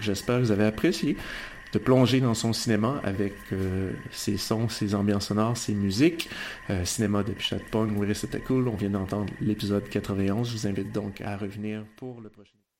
J'espère que vous avez apprécié de plonger dans son cinéma avec euh, ses sons, ses ambiances sonores, ses musiques. Euh, cinéma de Pichat Pong, oui, c'était cool. On vient d'entendre l'épisode 91. Je vous invite donc à revenir pour le prochain.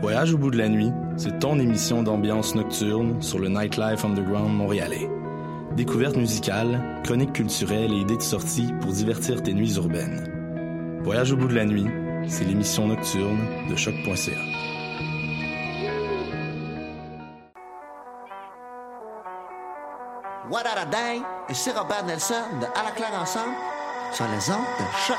Voyage au bout de la nuit, c'est ton émission d'ambiance nocturne sur le Nightlife Underground montréalais. Découvertes musicales, chroniques culturelles et idées de sortie pour divertir tes nuits urbaines. Voyage au bout de la nuit, c'est l'émission nocturne de choc.ca. What a Day et c'est Robert Nelson de À la claire ensemble sur les ondes de choc.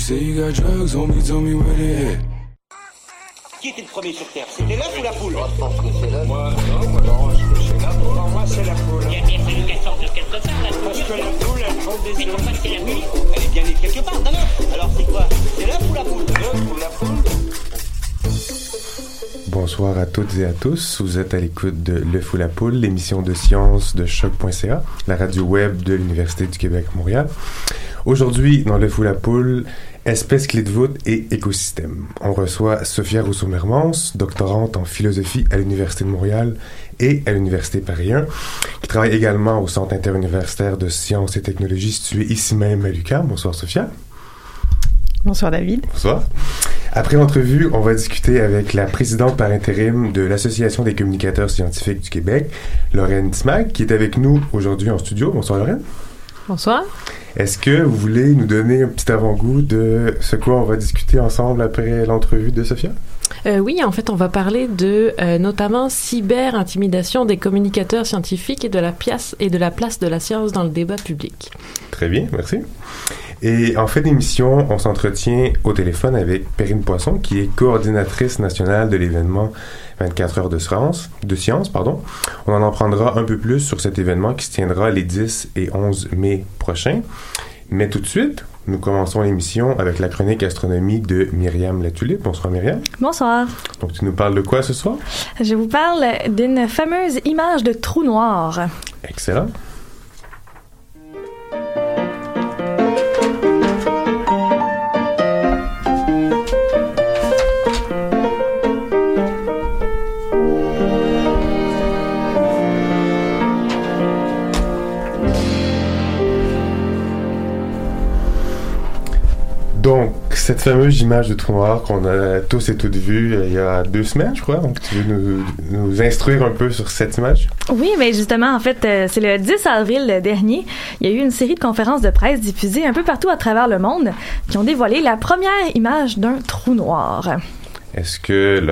say you got drugs, homie, tell me what it Qui était le premier sur Terre? C'était l'œuf ou la poule? Je pense que c'est l'œuf. Moi, non, moi, non, c'est la poule. Pour moi, c'est la poule. Il y a bien fallu qu'elle sorte de quelque part, la poule. Parce que la poule, elle prend des œufs. Mais pourquoi c'est la nuit Elle est bien née quelque part, d'un œuf. Alors c'est quoi? C'est l'œuf ou la poule? L'œuf ou la poule Bonsoir à toutes et à tous. Vous êtes à l'écoute de Le Fou la Poule, l'émission de sciences de choc.ca, la radio web de l'Université du Québec Montréal. Aujourd'hui, dans Le Fou la Poule, espèces clés de voûte et écosystèmes. On reçoit Sophia Rousseau-Mermans, doctorante en philosophie à l'Université de Montréal et à l'Université Paris 1, qui travaille également au Centre interuniversitaire de sciences et technologies situé ici même à l'UQAM. Bonsoir Sophia. Bonsoir David. Bonsoir. Après l'entrevue, on va discuter avec la présidente par intérim de l'Association des communicateurs scientifiques du Québec, Lorraine Smag, qui est avec nous aujourd'hui en studio. Bonsoir Lorraine. Bonsoir. Est-ce que vous voulez nous donner un petit avant-goût de ce quoi on va discuter ensemble après l'entrevue de Sophia? Euh, oui, en fait, on va parler de euh, notamment cyber-intimidation des communicateurs scientifiques et de la pièce et de la place de la science dans le débat public. Très bien, merci. Et en fait d'émission, on s'entretient au téléphone avec Perrine Poisson, qui est coordinatrice nationale de l'événement 24 heures de science, de science, pardon. On en apprendra un peu plus sur cet événement qui se tiendra les 10 et 11 mai prochains. Mais tout de suite, nous commençons l'émission avec la chronique astronomie de Myriam Latulippe. Bonsoir Myriam. Bonsoir. Donc tu nous parles de quoi ce soir? Je vous parle d'une fameuse image de trou noir. Excellent. Cette fameuse image de trou noir qu'on a tous et toutes vue euh, il y a deux semaines, je crois. Donc, tu veux nous, instruire un peu sur cette image? Oui, mais justement, en fait, euh, c'est le 10 avril dernier. Il y a eu une série de conférences de presse diffusées un peu partout à travers le monde qui ont dévoilé la première image d'un trou noir. Est-ce que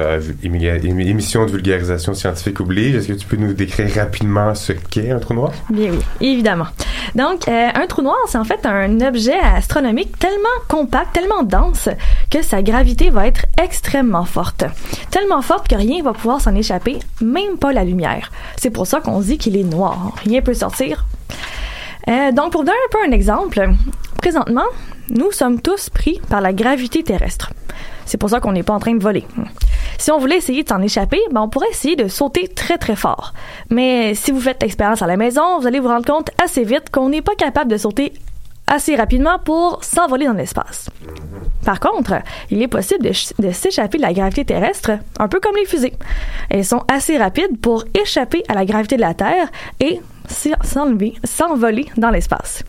l'émission de vulgarisation scientifique oblige? Est-ce que tu peux nous décrire rapidement ce qu'est un trou noir? Bien oui, évidemment. Donc, euh, un trou noir, c'est en fait un objet astronomique tellement compact, tellement dense, que sa gravité va être extrêmement forte. Tellement forte que rien va pouvoir s'en échapper, même pas la lumière. C'est pour ça qu'on dit qu'il est noir. Rien peut sortir. Euh, donc, pour donner un peu un exemple, présentement, nous sommes tous pris par la gravité terrestre. C'est pour ça qu'on n'est pas en train de voler. Si on voulait essayer de s'en échapper, ben on pourrait essayer de sauter très très fort. Mais si vous faites l'expérience à la maison, vous allez vous rendre compte assez vite qu'on n'est pas capable de sauter assez rapidement pour s'envoler dans l'espace. Par contre, il est possible de, de s'échapper de la gravité terrestre, un peu comme les fusées. Elles sont assez rapides pour échapper à la gravité de la Terre et s'envoler dans l'espace.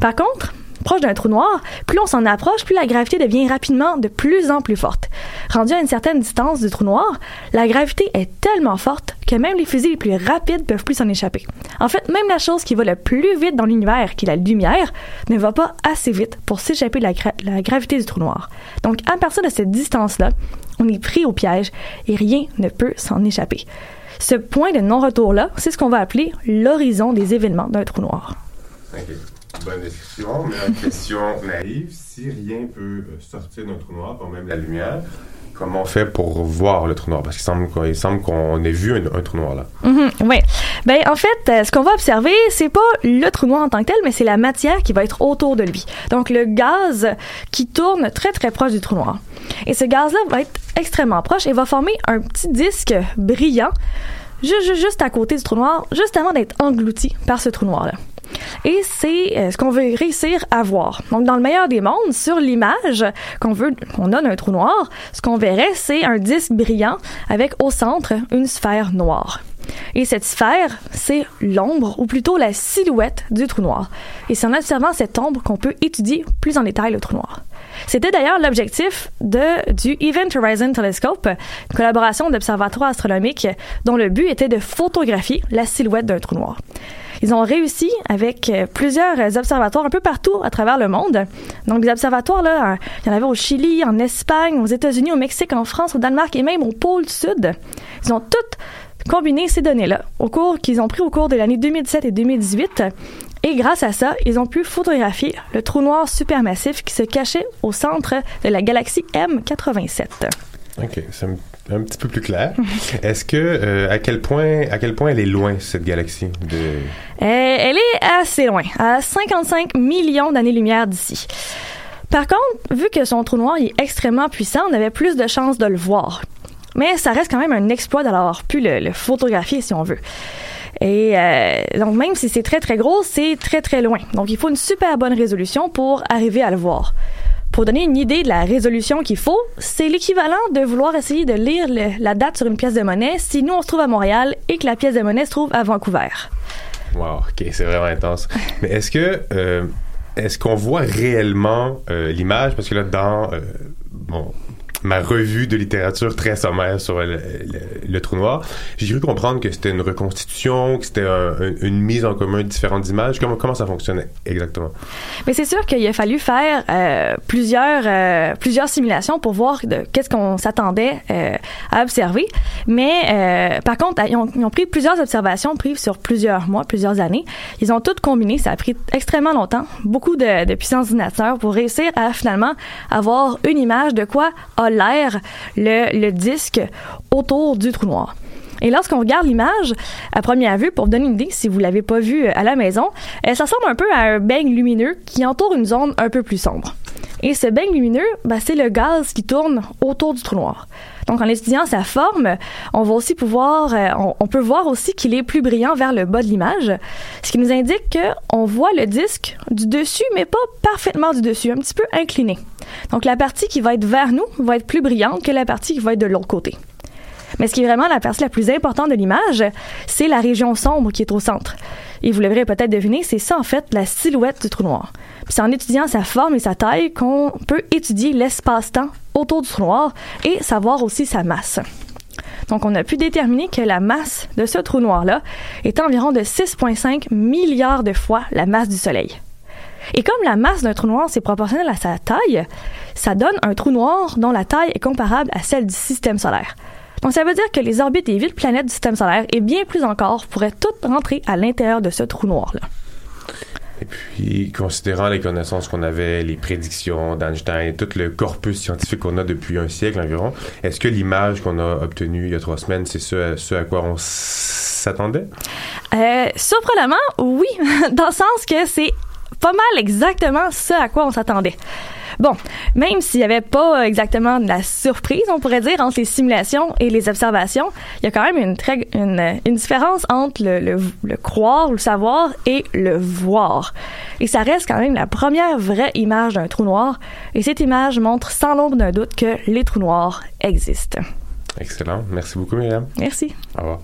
Par contre, proche d'un trou noir, plus on s'en approche, plus la gravité devient rapidement de plus en plus forte. Rendu à une certaine distance du trou noir, la gravité est tellement forte que même les fusées les plus rapides peuvent plus s'en échapper. En fait, même la chose qui va le plus vite dans l'univers, qui est la lumière, ne va pas assez vite pour s'échapper de la, gra la gravité du trou noir. Donc, à partir de cette distance-là, on est pris au piège et rien ne peut s'en échapper. Ce point de non-retour-là, c'est ce qu'on va appeler l'horizon des événements d'un trou noir. Okay. Bonne description, mais une question naïve, si rien peut sortir d'un trou noir, pas même la lumière, comment on fait pour voir le trou noir? Parce qu'il semble, qu'il semble qu'on ait vu un, trou noir là. Mm -hmm, oui. Ben, en fait, ce qu'on va observer, c'est pas le trou noir en tant que tel, mais c'est la matière qui va être autour de lui. Donc, le gaz qui tourne très, très proche du trou noir. Et ce gaz-là va être extrêmement proche et va former un petit disque brillant juste à côté du trou noir, juste avant d'être englouti par ce trou noir-là. Et c'est euh, ce qu'on veut réussir à voir. Donc, dans le meilleur des mondes, sur l'image qu'on veut, qu'on a trou noir, ce qu'on verrait, c'est un disque brillant avec au centre une sphère noire. Et cette sphère, c'est l'ombre, ou plutôt la silhouette du trou noir. Et c'est en observant cette ombre qu'on peut étudier plus en détail le trou noir. C'était d'ailleurs l'objectif de, du Event Horizon Telescope, une collaboration d'observatoires astronomiques dont le but était de photographier la silhouette d'un trou noir. Ils ont réussi avec plusieurs observatoires un peu partout à travers le monde. Donc, des observatoires, il y en avait au Chili, en Espagne, aux États-Unis, au Mexique, en France, au Danemark et même au pôle Sud. Ils ont toutes combiné ces données-là au cours qu'ils ont pris au cours de l'année 2017 et 2018 et grâce à ça, ils ont pu photographier le trou noir supermassif qui se cachait au centre de la galaxie M87. OK, c'est un, un, petit peu plus clair. Est-ce que euh, à quel point à quel point elle est loin cette galaxie de euh, Elle est assez loin, à 55 millions d'années-lumière d'ici. Par contre, vu que son trou noir est extrêmement puissant, on avait plus de chances de le voir. Mais ça reste quand même un exploit d'avoir pu le, le photographier si on veut. Et euh, donc même si c'est très très gros, c'est très très loin. Donc il faut une super bonne résolution pour arriver à le voir. Pour donner une idée de la résolution qu'il faut, c'est l'équivalent de vouloir essayer de lire le, la date sur une pièce de monnaie si nous on se trouve à Montréal et que la pièce de monnaie se trouve à Vancouver. Wow, ok, c'est vraiment intense. Mais est-ce que euh, est-ce qu'on voit réellement euh, l'image? Parce que là dans bon ma revue de littérature très sommaire sur le, trou noir, j'ai cru comprendre que c'était une reconstitution, que c'était un- un- une mise en commun de différentes images. Comment, ça fonctionnait exactement? Mais c'est sûr qu'il a fallu faire euh, plusieurs euh, plusieurs simulations pour voir qu'est-ce qu'on s'attendait euh, à observer. Mais par contre, ils ont, pris plusieurs observations prises sur plusieurs mois, plusieurs années. Ils ont toutes combiné. Ça a pris extrêmement longtemps, beaucoup de, de puissance d'ordinateur pour réussir à finalement avoir une image de quoi a l'air le, disque autour du trou noir. Et lorsqu'on regarde l'image à première vue, pour vous donner une idée, si vous l'avez pas vue euh, à la maison, euh, ça ressemble un peu à un beigne lumineux qui entoure une zone un peu plus sombre. Et ce beigne lumineux, ben, c'est le gaz qui tourne autour du trou noir. Donc, en étudiant sa forme, on va aussi pouvoir, euh, on, peut voir aussi qu'il est plus brillant vers le bas de l'image, ce qui nous indique qu'on voit le disque du dessus, mais pas parfaitement du dessus, un petit peu incliné. Donc, la partie qui va être vers nous va être plus brillante que la partie qui va être de l'autre côté. Mais ce qui est vraiment la partie la plus importante de l'image, c'est la région sombre qui est au centre. Et vous l'aurez peut-être deviné, c'est ça en fait la silhouette du trou noir. C'est en étudiant sa forme et sa taille qu'on peut étudier l'espace-temps autour du trou noir et savoir aussi sa masse. Donc on a pu déterminer que la masse de ce trou noir-là est environ de 6,5 milliards de fois la masse du Soleil. Et comme la masse d'un trou noir, c'est proportionnel à sa taille, ça donne un trou noir dont la taille est comparable à celle du système solaire. Donc ça veut dire que les orbites des villes planètes du système solaire et bien plus encore pourraient toutes rentrer à l'intérieur de ce trou noir-là. Et puis, considérant les connaissances qu'on avait, les prédictions d'Einstein tout le corpus scientifique qu'on a depuis un siècle environ, est-ce que l'image qu'on a obtenue il y a trois semaines, c'est ce, ce à quoi on s'attendait? Euh, surprenamment, oui, dans le sens que c'est pas mal exactement ce à quoi on s'attendait. Bon, même s'il n'y avait pas exactement de la surprise, on pourrait dire, entre les simulations et les observations, il y a quand même une, très, une, une différence entre le, le, le croire, le savoir et le voir. Et ça reste quand même la première vraie image d'un trou noir. Et cette image montre sans l'ombre d'un doute que les trous noirs existent. Excellent. Merci beaucoup, Myriam. Merci. Au revoir.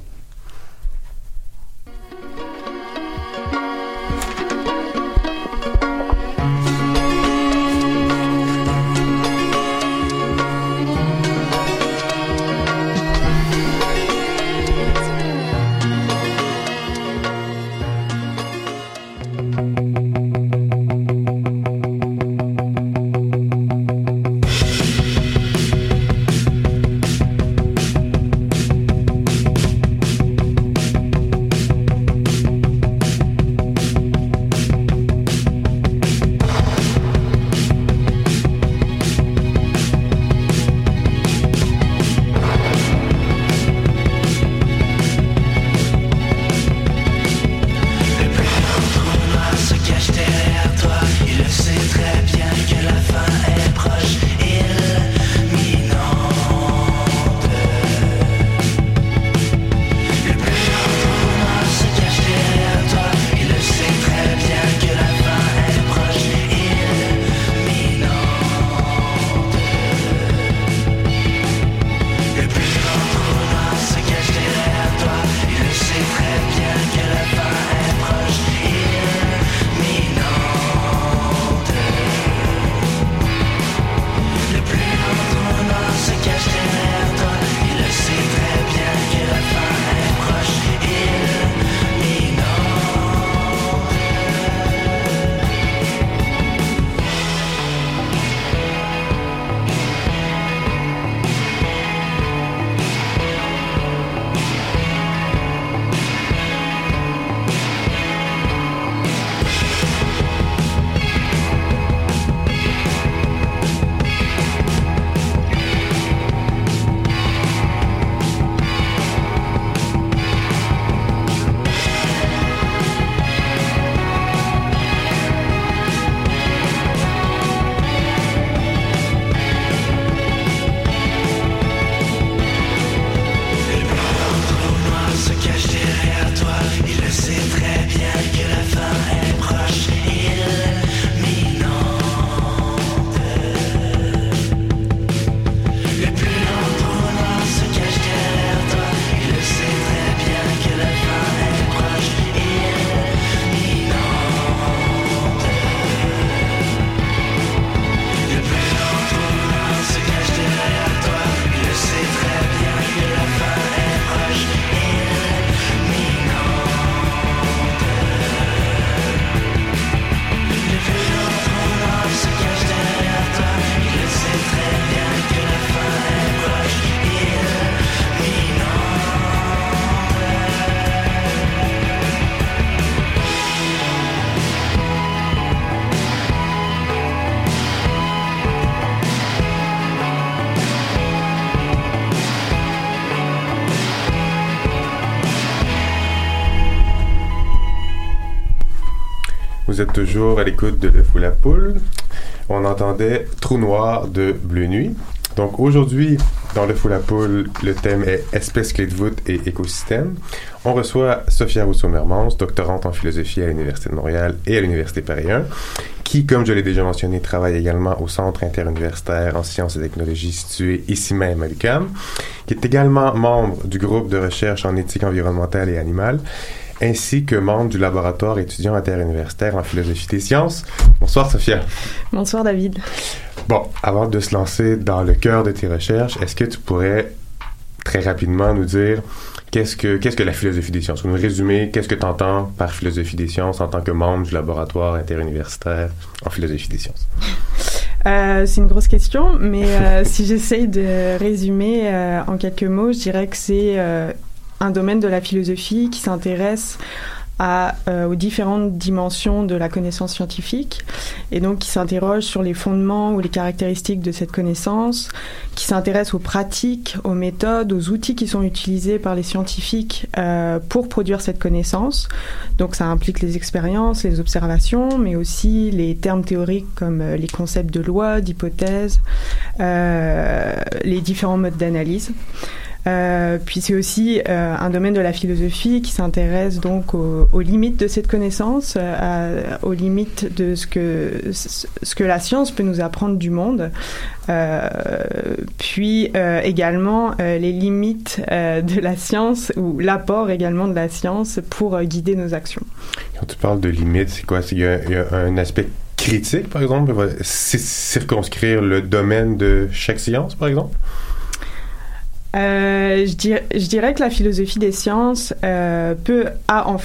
Toujours à l'écoute de Le Fou la Poule. On entendait Trou Noir de Bleu Nuit. Donc aujourd'hui, dans Le Fou la Poule, le thème est Espèces clés de voûte et écosystème. On reçoit Sophia Rousseau-Mermans, doctorante en philosophie à l'Université de Montréal et à l'Université Paris 1, qui, comme je l'ai déjà mentionné, travaille également au Centre interuniversitaire en sciences et technologies situé ici même à l'UQAM, qui est également membre du groupe de recherche en éthique environnementale et animale, ainsi que membre du laboratoire étudiant interuniversitaire en philosophie des sciences. Bonsoir Sophia. Bonsoir David. Bon, avant de se lancer dans le cœur de tes recherches, est-ce que tu pourrais très rapidement nous dire qu'est-ce que, qu'est-ce que la philosophie des sciences? Nous résumer, qu'est-ce que tu entends par philosophie des sciences en tant que membre du laboratoire interuniversitaire en philosophie des sciences? Euh, c'est une grosse question, mais euh, si j'essaye de résumer euh, en quelques mots, je dirais que c'est un domaine de la philosophie qui s'intéresse à, euh, aux différentes dimensions de la connaissance scientifique et donc qui s'interroge sur les fondements ou les caractéristiques de cette connaissance, qui s'intéresse aux pratiques, aux méthodes, aux outils qui sont utilisés par les scientifiques euh, pour produire cette connaissance. Donc ça implique les expériences, les observations, mais aussi les termes théoriques comme euh, les concepts de loi, d'hypothèse, euh, les différents modes d'analyse. Euh, puis c'est aussi euh, un domaine de la philosophie qui s'intéresse donc aux, limites de cette connaissance, euh, aux limites de ce que ce que la science peut nous apprendre du monde, puis également les limites de la science ou l'apport également de la science pour guider nos actions. Quand tu parles de limites, c'est quoi? Il y, un aspect critique, par exemple, circonscrire le domaine de chaque science, par exemple? Euh, je, dir je, dirais que la philosophie des sciences euh, peut a en,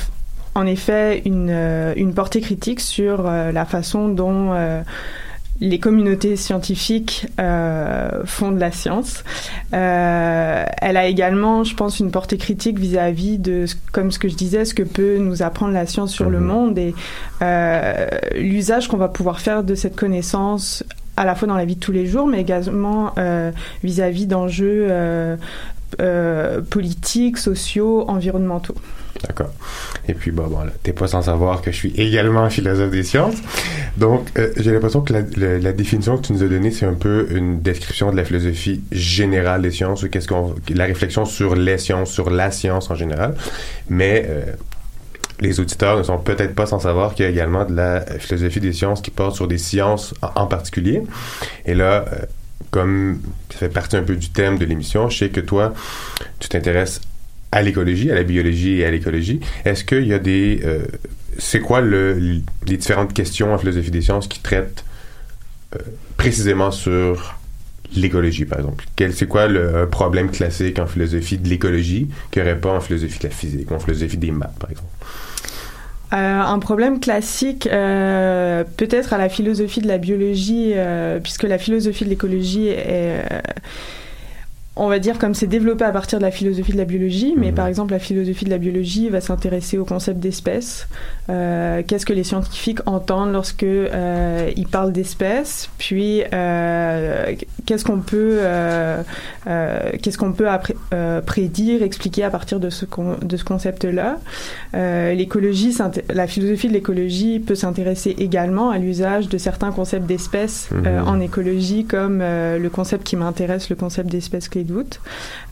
en effet une, euh, une, portée critique sur la façon dont les communautés scientifiques font de la science. elle a également, je pense, une portée critique vis-à-vis -vis de, comme ce que je disais, ce que peut nous apprendre la science sur mmh. le monde et l'usage qu'on va pouvoir faire de cette connaissance à la fois dans la vie de tous les jours, mais également euh, vis-à-vis d'enjeux euh, euh, politiques, sociaux, environnementaux. D'accord. Et puis, bon, bon t'es pas sans savoir que je suis également philosophe des sciences. Donc, j'ai l'impression que la, définition que tu nous as donnée, c'est un peu une description de la philosophie générale des sciences, ou qu'est-ce qu'on, la réflexion sur les sciences, sur la science en général. Mais euh, les auditeurs ne sont peut-être pas sans savoir qu'il y a également de la philosophie des sciences qui porte sur des sciences en particulier. Et là, euh, comme ça fait partie un peu du thème de l'émission, je sais que toi, tu t'intéresses à l'écologie, à la biologie et à l'écologie. Est-ce qu'il y a des... Euh, c'est quoi le, les différentes questions en philosophie des sciences qui traitent euh, précisément sur l'écologie, par exemple? Quel, c'est quoi le problème classique en philosophie de l'écologie qu'il n'y aurait pas en philosophie de la physique, ou en philosophie des maths, par exemple? Euh, un problème classique, euh, peut-être à la philosophie de la biologie, euh, puisque la philosophie de l'écologie est on va dire comme c'est développé à partir de la philosophie de la biologie, mais mmh. par exemple la philosophie de la biologie va s'intéresser au concept d'espèce. Euh, qu'est-ce que les scientifiques entendent lorsque euh, ils parlent d'espèces Puis euh, qu'est-ce qu'on peut euh, euh, qu'est-ce qu'on peut euh, prédire, expliquer à partir de ce de ce concept-là? L'écologie, la philosophie de l'écologie peut s'intéresser également à l'usage de certains concepts d'espèces mmh. en écologie, comme le concept qui m'intéresse, le concept d'espèce clé doute.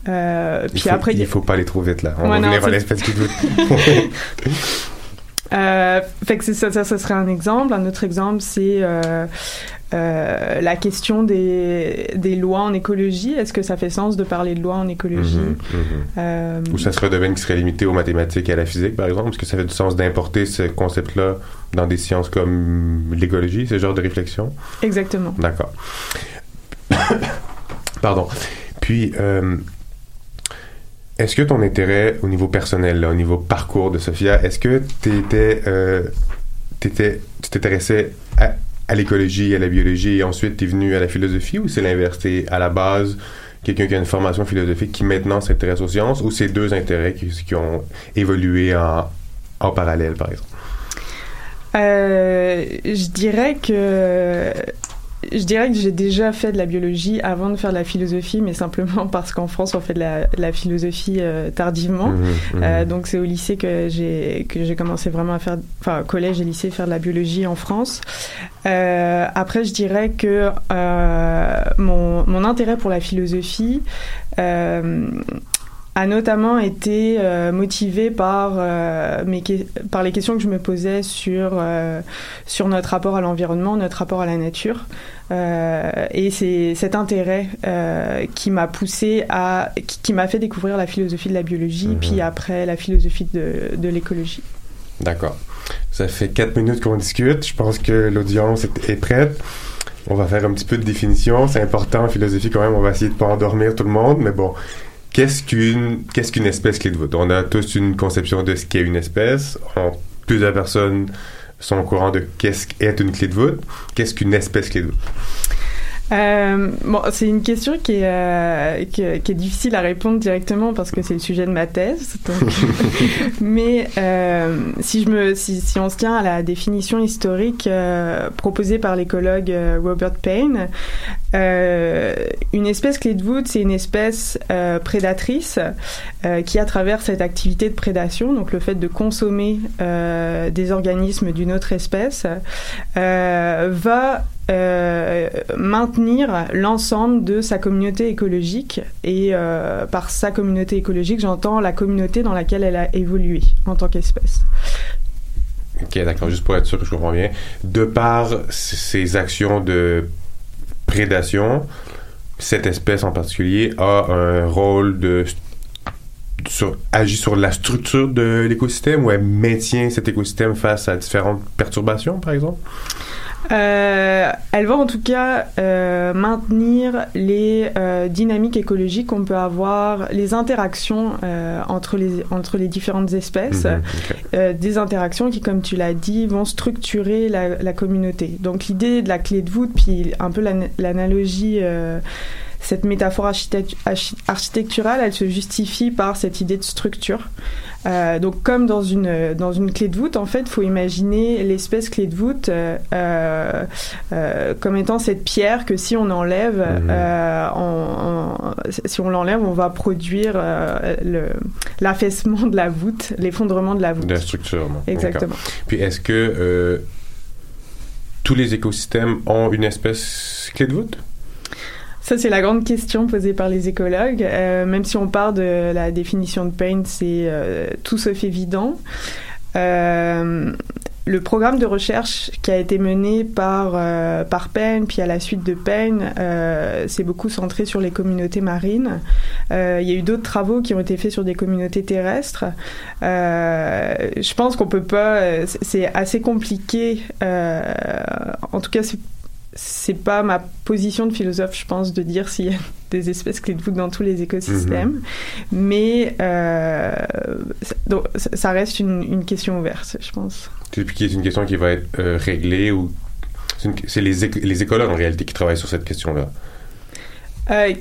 Euh, puis il faut, après, il faut pas trop vite là. On ouais, va venir à l'espèce qui doute. euh, fait que ça, ça, ça, serait un exemple. Un autre exemple, c'est euh, euh, la question des, des, lois en écologie. Est-ce que ça fait sens de parler de lois en écologie? Mm -hmm. euh, Ou ça serait un domaine qui serait limité aux mathématiques et à la physique, par exemple? Est-ce que ça fait du sens d'importer ce concept-là dans des sciences comme l'écologie, ce genre de réflexion? Exactement. D'accord. Pardon. Puis, euh, est-ce que ton intérêt au niveau personnel, au niveau parcours de Sophia, est-ce que étais, euh, tu t'intéressais à, l'écologie, à la biologie, et ensuite tu es venu à la philosophie, ou c'est l'inverse? À la base quelqu'un qui a une formation philosophique qui maintenant s'intéresse aux sciences, ou c'est deux intérêts qui, qui ont évolué en, en, parallèle, par exemple? Euh, je dirais que je dirais que j'ai déjà fait de la biologie avant de faire de la philosophie, mais simplement parce qu'en France, on fait de la, de la philosophie euh, tardivement. Mhm, mhm. Euh, donc, c'est au lycée que j'ai que j'ai commencé vraiment à faire, enfin, collège et lycée, faire de la biologie en France. Euh, après, je dirais que mon, mon intérêt pour la philosophie a notamment été euh, motivé par, euh, mes que- par les questions que je me posais sur, euh, sur notre rapport à l'environnement, notre rapport à la nature. Euh, et c'est cet intérêt qui m'a poussé à, qui, qui m'a fait découvrir la philosophie de la biologie, puis après la philosophie de, de l'écologie. D'accord. Ça fait quatre minutes qu'on discute. Je pense que l'audience est, est prête. On va faire un petit peu de définition. C'est important en philosophie quand même. On va essayer de pas endormir tout le monde. Mais bon, qu'est-ce qu'une qu'est-ce qu'une espèce clé de voûte On a tous une conception de ce qu'est une espèce. On- plusieurs personnes sont au courant de qu'est-ce qu'est une clé de voûte. Qu'est-ce qu'une espèce clé de voûte? Euh, bon, c'est une question qui est, euh, qui, est- qui est difficile à répondre directement parce que c'est le sujet de ma thèse. donc- Mais euh, si, je me, si, si on se tient à la définition historique proposée par l'écologue Robert Payne, une espèce clé de voûte, c'est une espèce prédatrice qui, à travers cette activité de prédation, donc le fait de consommer des organismes d'une autre espèce, va euh, maintenir l'ensemble de sa communauté écologique et euh, par sa communauté écologique j'entends la communauté dans laquelle elle a évolué en tant qu'espèce. Ok, d'accord. Juste pour être sûr que je comprends bien. De par ces actions de prédation, cette espèce en particulier a un rôle de sur, agit sur la structure de l'écosystème ou elle maintient cet écosystème face à différentes perturbations, par exemple? Euh, elle va en tout cas euh, maintenir les euh, dynamiques écologiques qu'on peut avoir, les interactions euh, entre, les, entre les différentes espèces, euh, des interactions qui, comme tu l'as dit, vont structurer la, la communauté. Donc l'idée de la clé de voûte, puis un peu l'an- l'analogie... euh, cette métaphore architect- archi- architecturale, elle se justifie par cette idée de structure. Euh, donc, comme dans une, dans une clé de voûte, en fait, il faut imaginer l'espèce clé de voûte euh, euh, comme étant cette pierre que si on enlève, Mhm. si on l'enlève, on va produire l'affaissement de la voûte, l'effondrement de la voûte. De la structure, non? Exactement. Puis est-ce que tous les écosystèmes ont une espèce clé de voûte? Ça, c'est la grande question posée par les écologues. Euh, même si on part de la définition de Payne, c'est euh, tout sauf évident. Euh, le programme de recherche qui a été mené par, euh, par Payne, puis à la suite de Payne, euh, c'est beaucoup centré sur les communautés marines. Il y a eu d'autres travaux qui ont été faits sur des communautés terrestres. Je pense qu'on peut pas. c'est- assez compliqué. en tout cas, c'est c'est pas ma position de philosophe, je pense, de dire s'il y a des espèces clés de voûte dans tous les écosystèmes. Mais euh, ça- donc, ça- ça reste une, une question ouverte, je pense. C'est qui est une question qui va être euh, réglée ou c'est c'est les, éco- les écologues en réalité qui travaillent sur cette question-là. Euh,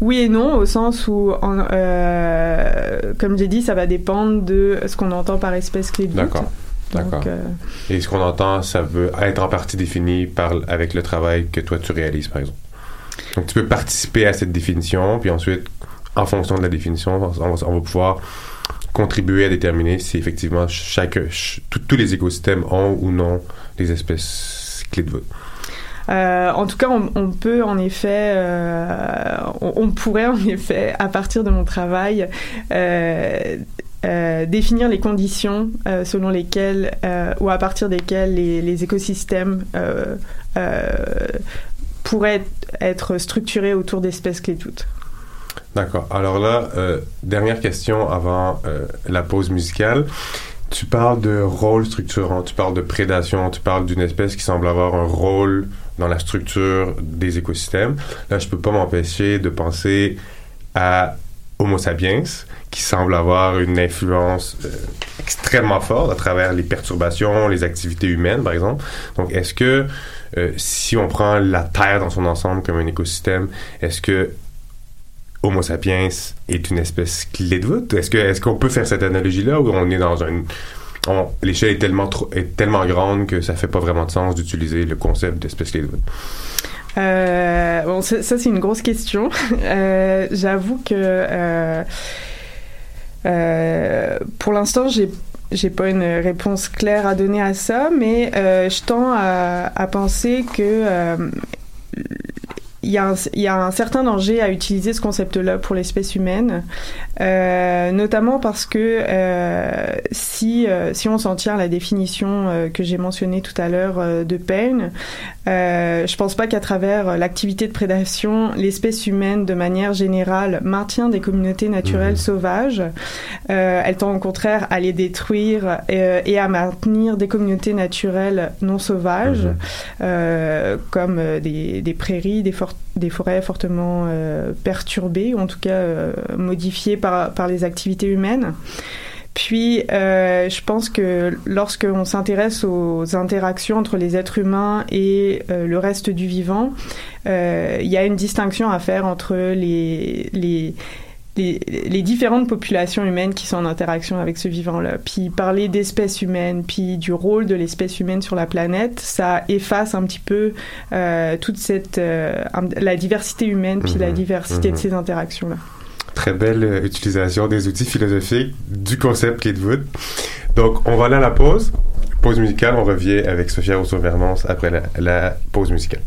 oui et non, au sens où, en- comme j'ai dit, ça va dépendre de ce qu'on entend par espèce clé de voûte. D'accord. D'accord. Euh, Et ce qu'on entend, ça veut être en partie défini par, avec le travail que toi tu réalises, par exemple. Donc tu peux participer à cette définition, puis ensuite, en fonction de la définition, on, va- on va pouvoir contribuer à déterminer si effectivement chaque, ch- tous- tous les écosystèmes ont ou non des espèces clés de voûte. Euh, en tout cas, on, on peut en effet, euh, on, on pourrait en effet, à partir de mon travail, euh, euh, définir les conditions euh, selon lesquelles euh, ou à partir desquelles les, les écosystèmes pourraient être structurés autour d'espèces clés voûte. D'accord. Alors là, dernière question avant la pause musicale. Tu parles de rôle structurant, tu parles de prédation, tu parles d'une espèce qui semble avoir un rôle dans la structure des écosystèmes. Là, je peux pas m'empêcher de penser à Homo sapiens, qui semble avoir une influence euh, extrêmement forte à travers les perturbations, les activités humaines, par exemple. Donc, est-ce que euh, si on prend la Terre dans son ensemble comme un écosystème, est-ce que Homo sapiens est une espèce clé de voûte? Est-ce que est-ce qu'on peut faire cette analogie-là ou on est dans on- l'échelle est tellement est tellement grande que ça fait pas vraiment de sens d'utiliser le concept d'espèce clé de voûte? Euh, bon, ça, c'est une grosse question. Euh, J'avoue que euh, pour l'instant, j'ai j'ai pas une réponse claire à donner à ça, mais euh, je tends à, penser que euh, il y a un certain danger à utiliser ce concept-là pour l'espèce humaine, euh, notamment parce que euh, si, euh, si on s'en tient à la définition que j'ai mentionnée tout à l'heure de pain, euh, je pense pas qu'à travers l'activité de prédation, l'espèce humaine, de manière générale, maintient des communautés naturelles sauvages. Euh, elle tend au contraire à les détruire et à maintenir des communautés naturelles non sauvages, euh, comme des, des prairies, des, for- des forêts fortement perturbées, ou en tout cas modifiées par, par les activités humaines. Puis, euh, je pense que lorsqu'on s'intéresse aux interactions entre les êtres humains et euh, le reste du vivant, euh, il y a une distinction à faire entre les, les, les, les différentes populations humaines qui sont en interaction avec ce vivant-là. Puis parler d'espèce humaine, puis du rôle de l'espèce humaine sur la planète, ça efface un petit peu toute cette la diversité humaine, puis la Mhm, diversité de mhm. ces interactions-là. Très belle euh, utilisation des outils philosophiques du concept voûte. Donc, on va aller à la pause. Pause musicale, on revient avec Sophia Rousseau-Vermance après la, la pause musicale.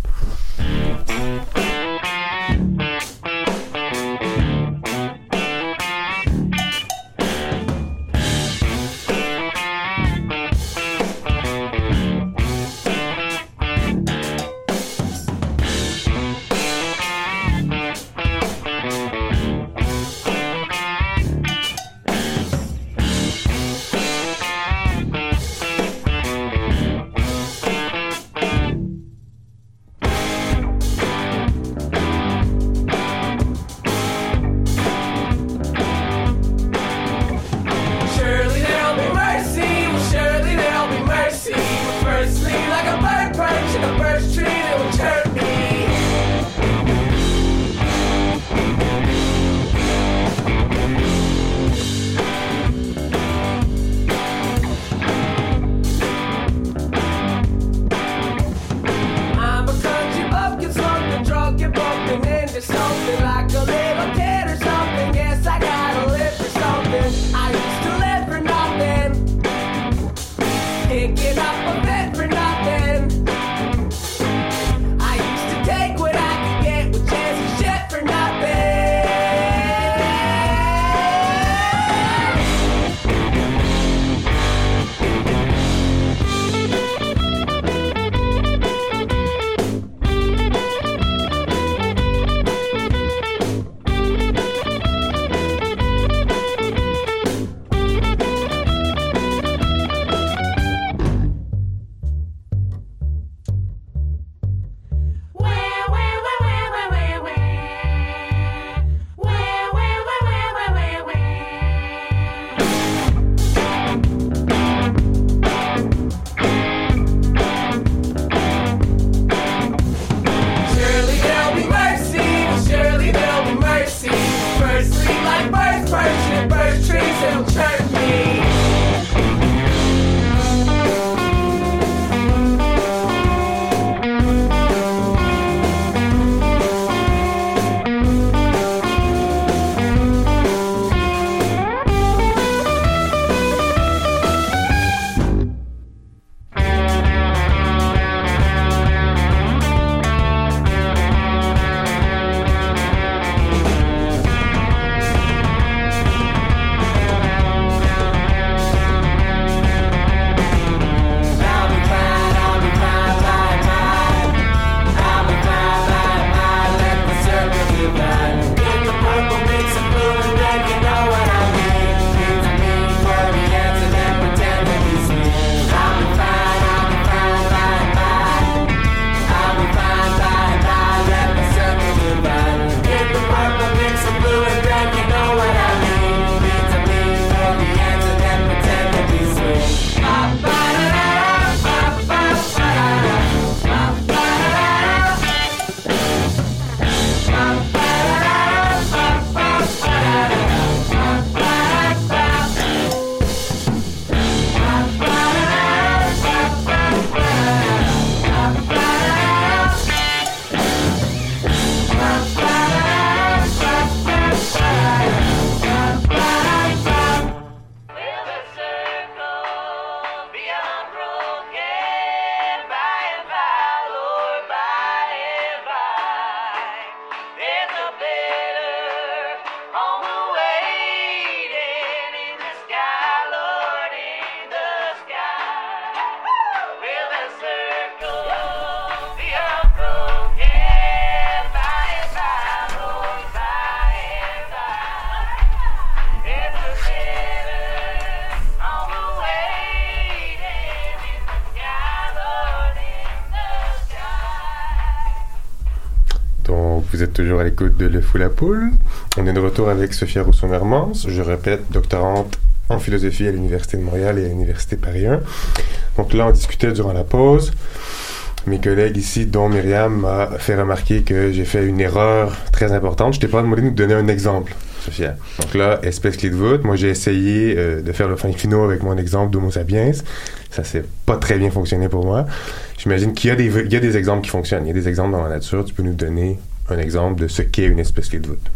Toujours à l'écoute de Le Fou la Poule. On est de retour avec Sophia Rousseau-Mermans. Je répète, doctorante en philosophie à l'Université de Montréal et à l'Université Paris 1. Donc là, on discutait durant la pause. Mes collègues ici, dont Myriam, m'a fait remarquer que j'ai fait une erreur très importante. Je t'ai pas demandé de nous donner un exemple, Sophia. Donc là, espèce clé de voûte. Moi, j'ai essayé euh, de faire le fin finaux avec mon exemple d'Homo sapiens. Ça s'est pas très bien fonctionné pour moi. J'imagine qu'il y, y a des exemples qui fonctionnent. Il y a des exemples dans la nature. Tu peux nous donner un exemple de ce qu'est une espèce clé de voûte.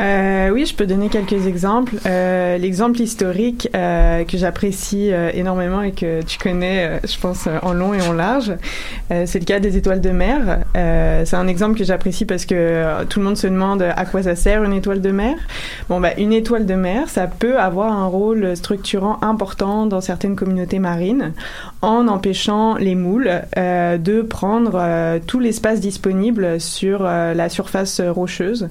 Euh, oui, je peux donner quelques exemples. Euh, L'exemple historique euh, que j'apprécie euh, énormément et que tu connais, euh, je pense, euh, en long et en large, c'est le cas des étoiles de mer. c'est un exemple que j'apprécie parce que tout le monde se demande à quoi ça sert une étoile de mer. Bon, bah, une étoile de mer, ça peut avoir un rôle structurant important dans certaines communautés marines en empêchant les moules de prendre tout l'espace disponible sur la surface rocheuse.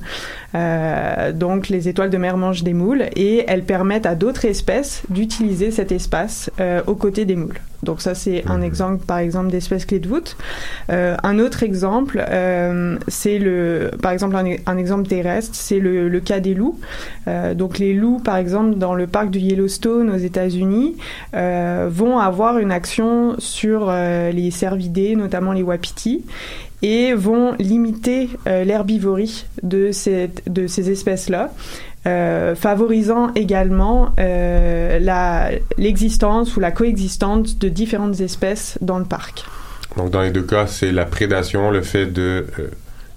Euh, donc les étoiles de mer mangent des moules et elles permettent à d'autres espèces d'utiliser cet espace euh, aux côtés des moules. Donc ça c'est un exemple par exemple d'espèce clé de voûte. Euh, un autre exemple euh, c'est le par exemple un, un exemple terrestre c'est le, le, cas des loups. Euh, donc les loups par exemple dans le parc du Yellowstone aux États-Unis euh, vont avoir une action sur euh, les cervidés notamment les wapitis et vont limiter euh, l'herbivorie de, ces espèces-là. Euh, favorisant également euh, l'existence ou la coexistence de différentes espèces dans le parc. Donc dans les deux cas, c'est la prédation, le fait de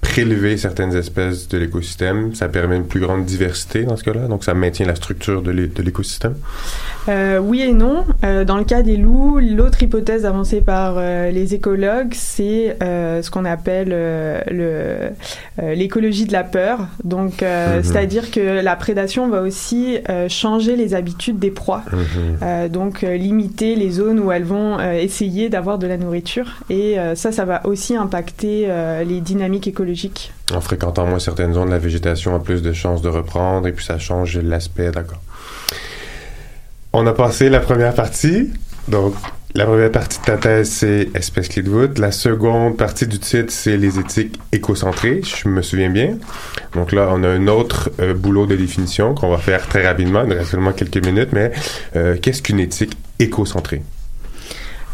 prélever certaines espèces de l'écosystème. Ça permet une plus grande diversité dans ce cas-là, donc ça maintient la structure de l'écosystème. Euh, oui et non. Euh, dans le cas des loups, l'autre hypothèse avancée par euh, les écologues, c'est ce qu'on appelle le l'écologie de la peur. Donc, mm -hmm. c'est-à-dire que la prédation va aussi changer les habitudes des proies. Mm -hmm. donc, limiter les zones où elles vont essayer d'avoir de la nourriture. Et ça, ça va aussi impacter les dynamiques écologiques. En fréquentant moins certaines zones, la végétation a plus de chances de reprendre et puis ça change l'aspect, d'accord. On a passé la première partie. Donc, la première partie de ta thèse, c'est espèce clé de. La seconde partie du titre, c'est les éthiques écocentrées. Je me souviens bien. Donc là, on a un autre euh, boulot de définition qu'on va faire très rapidement. Il nous reste seulement quelques minutes, mais euh, qu'est-ce qu'une éthique écocentrée?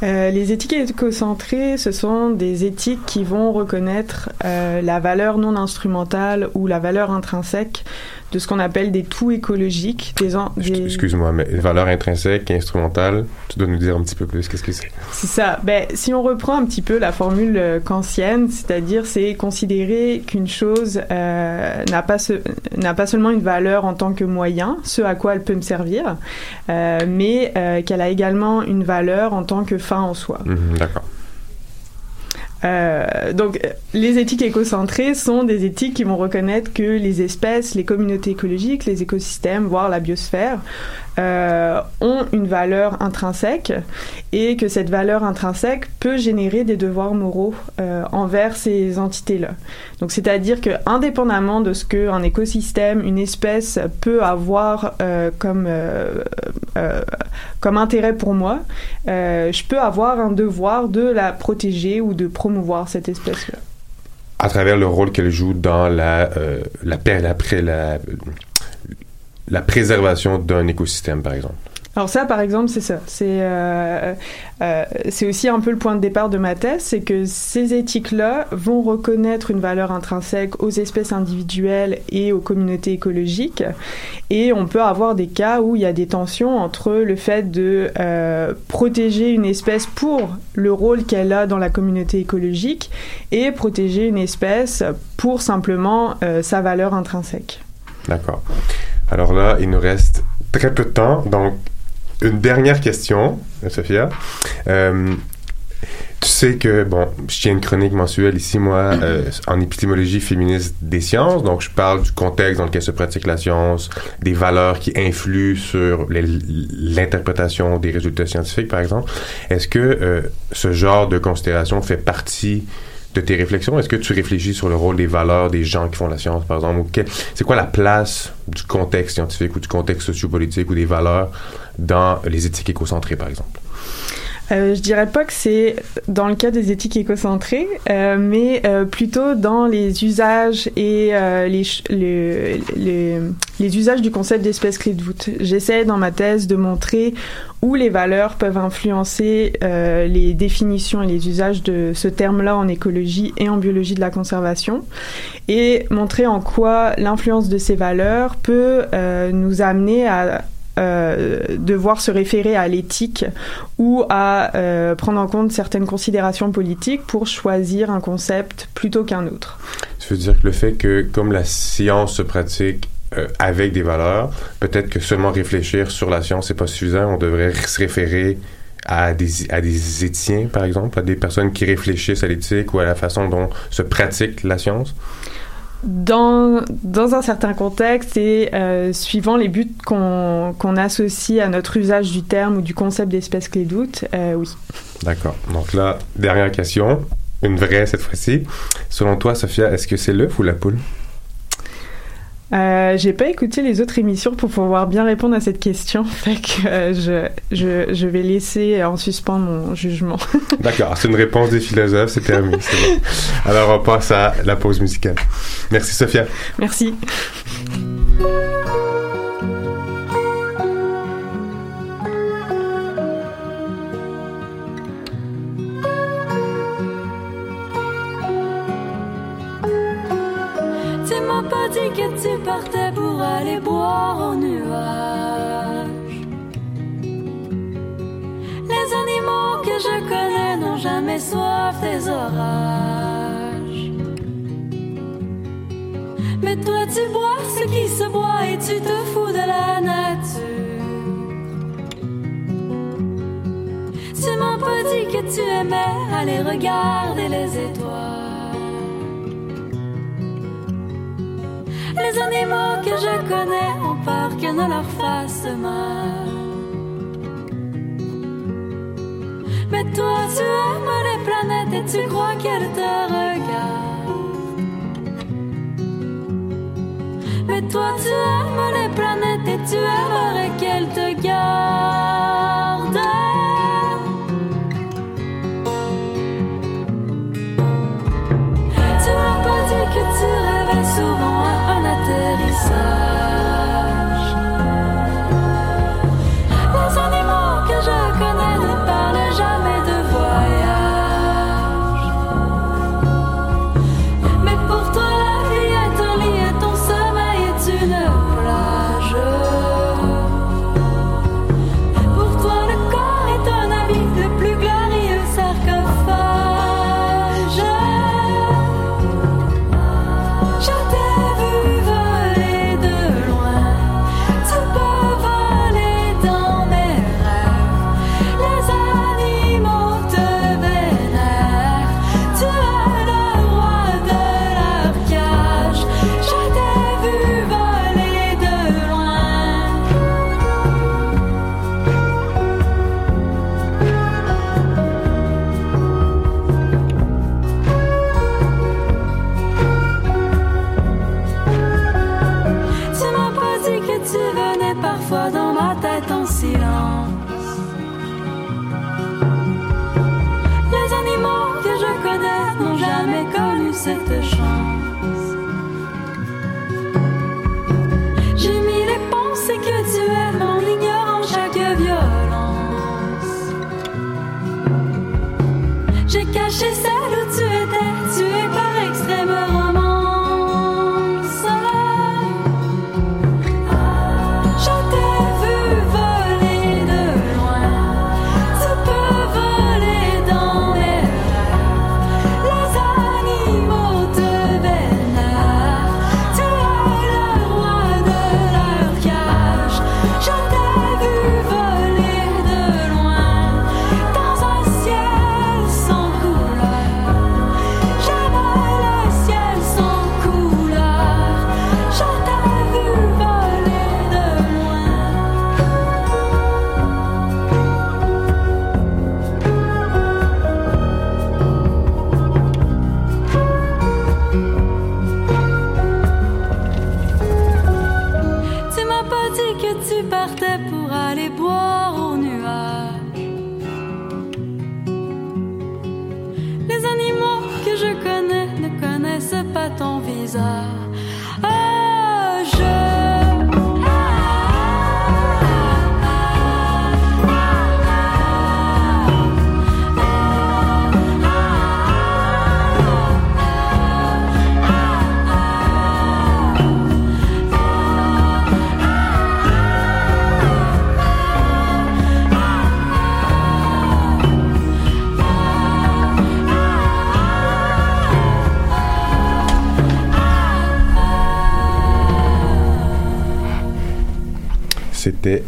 Euh, les éthiques écocentrées, ce sont des éthiques qui vont reconnaître euh, la valeur non instrumentale ou la valeur intrinsèque de ce qu'on appelle des tout écologiques. Des, des... Excuse-moi, mais valeur intrinsèque et instrumentale, tu dois nous dire un petit peu plus, qu'est-ce que c'est? C'est ça. Ben, si on reprend un petit peu la formule euh, kantienne, c'est-à-dire c'est considérer qu'une chose euh, n'a pas, se, pas seulement une valeur en tant que moyen, ce à quoi elle peut me servir, euh, mais qu'elle a également une valeur en tant que fin en soi. Mmh, D'accord. Euh, donc, les éthiques écocentrées sont des éthiques qui vont reconnaître que les espèces, les communautés écologiques, les écosystèmes, voire la biosphère, euh, ont une valeur intrinsèque et que cette valeur intrinsèque peut générer des devoirs moraux euh, envers ces entités-là. Donc, c'est-à-dire que, indépendamment de ce qu'un écosystème, une espèce peut avoir euh, comme comme intérêt pour moi, je peux avoir un devoir de la protéger ou de promouvoir cette espèce-là. À travers le rôle qu'elle joue dans la, la, la, la, la préservation d'un écosystème, par exemple. Alors ça, par exemple, c'est ça. C'est euh, euh, c'est aussi un peu le point de départ de ma thèse, c'est que ces éthiques-là vont reconnaître une valeur intrinsèque aux espèces individuelles et aux communautés écologiques, et on peut avoir des cas où il y a des tensions entre le fait de euh, protéger une espèce pour le rôle qu'elle a dans la communauté écologique et protéger une espèce pour simplement sa valeur intrinsèque. D'accord. Alors là, il nous reste très peu de temps, donc une dernière question, Sophia. Euh, tu sais que, bon, je tiens une chronique mensuelle ici, moi, euh, en épistémologie féministe des sciences. Donc, je parle du contexte dans lequel se pratique la science, des valeurs qui influent sur l'interprétation des résultats scientifiques, par exemple. Est-ce que euh, ce genre de considération fait partie de tes réflexions? Est-ce que tu réfléchis sur le rôle des valeurs des gens qui font la science, par exemple? C'est quoi la place du contexte scientifique ou du contexte sociopolitique ou des valeurs dans les éthiques écocentrées, par exemple? Euh, je dirais pas que c'est dans le cas des éthiques écocentrées, euh, mais euh, plutôt dans les usages et euh, les, ch- le- les, usages du concept d'espèce clé de voûte. J'essaie dans ma thèse de montrer où les valeurs peuvent influencer euh, les définitions et les usages de ce terme-là en écologie et en biologie de la conservation, et montrer en quoi l'influence de ces valeurs peut euh, nous amener à devoir se référer à l'éthique ou à euh, prendre en compte certaines considérations politiques pour choisir un concept plutôt qu'un autre. Ça veut dire que le fait que, comme la science se pratique euh, avec des valeurs, peut-être que seulement réfléchir sur la science, c'est pas suffisant. On devrait se référer à des, à des par exemple, à des personnes qui réfléchissent à l'éthique ou à la façon dont se pratique la science. Dans, dans un certain contexte et euh, suivant les buts qu'on qu'on associe à notre usage du terme ou du concept d'espèce clé doute, euh, oui. D'accord. Donc là, dernière question, une vraie cette fois-ci. Selon toi, Sophia, est-ce que c'est l'œuf ou la poule? Euh, J'ai pas écouté les autres émissions pour pouvoir bien répondre à cette question, fait que euh, je, je, je vais laisser en suspens mon jugement. D'accord, c'est une réponse des philosophes, c'est c'est bon. Alors on passe à la pause musicale. Merci Sophia. Merci. M'as pas dit que tu partais pour aller boire au nuage. Les animaux que je connais n'ont jamais soif des orages. Mais toi tu bois ce qui se boit et tu te fous de la nature. Tu m'as pas dit que tu aimais aller regarder les étoiles. Les animaux que je connais ont peur que ne leur fasse mal. Mais toi, tu aimes les planètes et tu crois qu'elles te regardent. Mais toi, tu aimes les planètes et tu aimerais qu'elles te gardent. sorry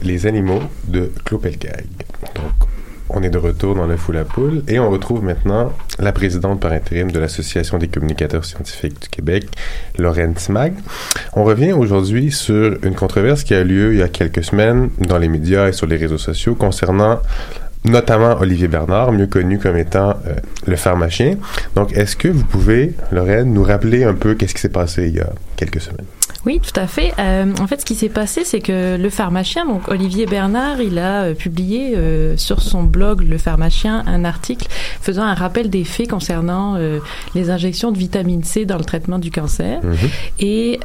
Les animaux de Clopelgag. Donc, on est de retour dans le Fou la Poule et on retrouve maintenant la présidente par intérim de l'Association des communicateurs scientifiques du Québec, Lorraine Timag. On revient aujourd'hui sur une controverse qui a lieu il y a quelques semaines dans les médias et sur les réseaux sociaux concernant notamment Olivier Bernard, mieux connu comme étant euh, le pharmacien. Donc, est-ce que vous pouvez, Lorraine, nous rappeler un peu qu'est-ce qui s'est passé il y a quelques semaines? Oui, tout à fait. Euh, en fait, ce qui s'est passé, c'est que le pharmacien, donc Olivier Bernard, il a euh, publié euh, sur son blog Le pharmacien un article faisant un rappel des faits concernant les injections de vitamine C dans le traitement du cancer. Mhm. Et